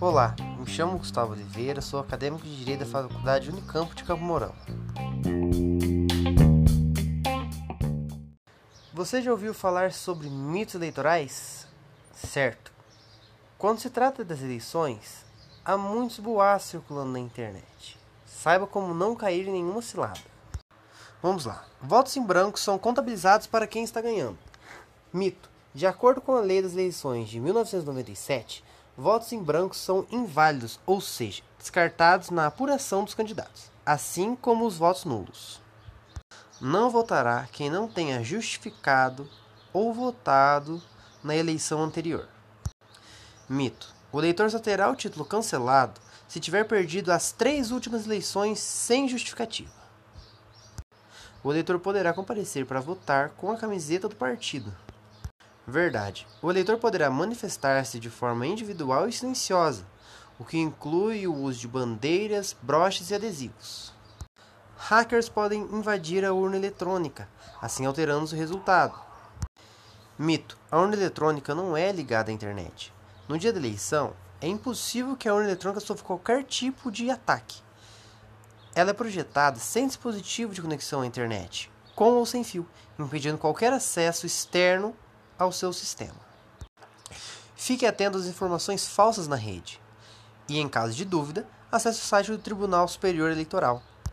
Olá, me chamo Gustavo Oliveira, sou acadêmico de Direito da Faculdade Unicampo de Campo Mourão. Você já ouviu falar sobre mitos eleitorais? Certo. Quando se trata das eleições, há muitos boatos circulando na internet. Saiba como não cair em nenhuma cilada. Vamos lá. Votos em branco são contabilizados para quem está ganhando. Mito. De acordo com a lei das eleições de 1997, votos em branco são inválidos, ou seja, descartados na apuração dos candidatos, assim como os votos nulos. Não votará quem não tenha justificado ou votado na eleição anterior. Mito. O eleitor só terá o título cancelado se tiver perdido as três últimas eleições sem justificativa. O eleitor poderá comparecer para votar com a camiseta do partido. Verdade. O eleitor poderá manifestar-se de forma individual e silenciosa, o que inclui o uso de bandeiras, broches e adesivos. Hackers podem invadir a urna eletrônica, assim alterando o resultado. Mito: a urna eletrônica não é ligada à internet. No dia da eleição, é impossível que a urna eletrônica sofra qualquer tipo de ataque. Ela é projetada sem dispositivo de conexão à internet, com ou sem fio, impedindo qualquer acesso externo ao seu sistema. Fique atento às informações falsas na rede. E, em caso de dúvida, acesse o site do Tribunal Superior Eleitoral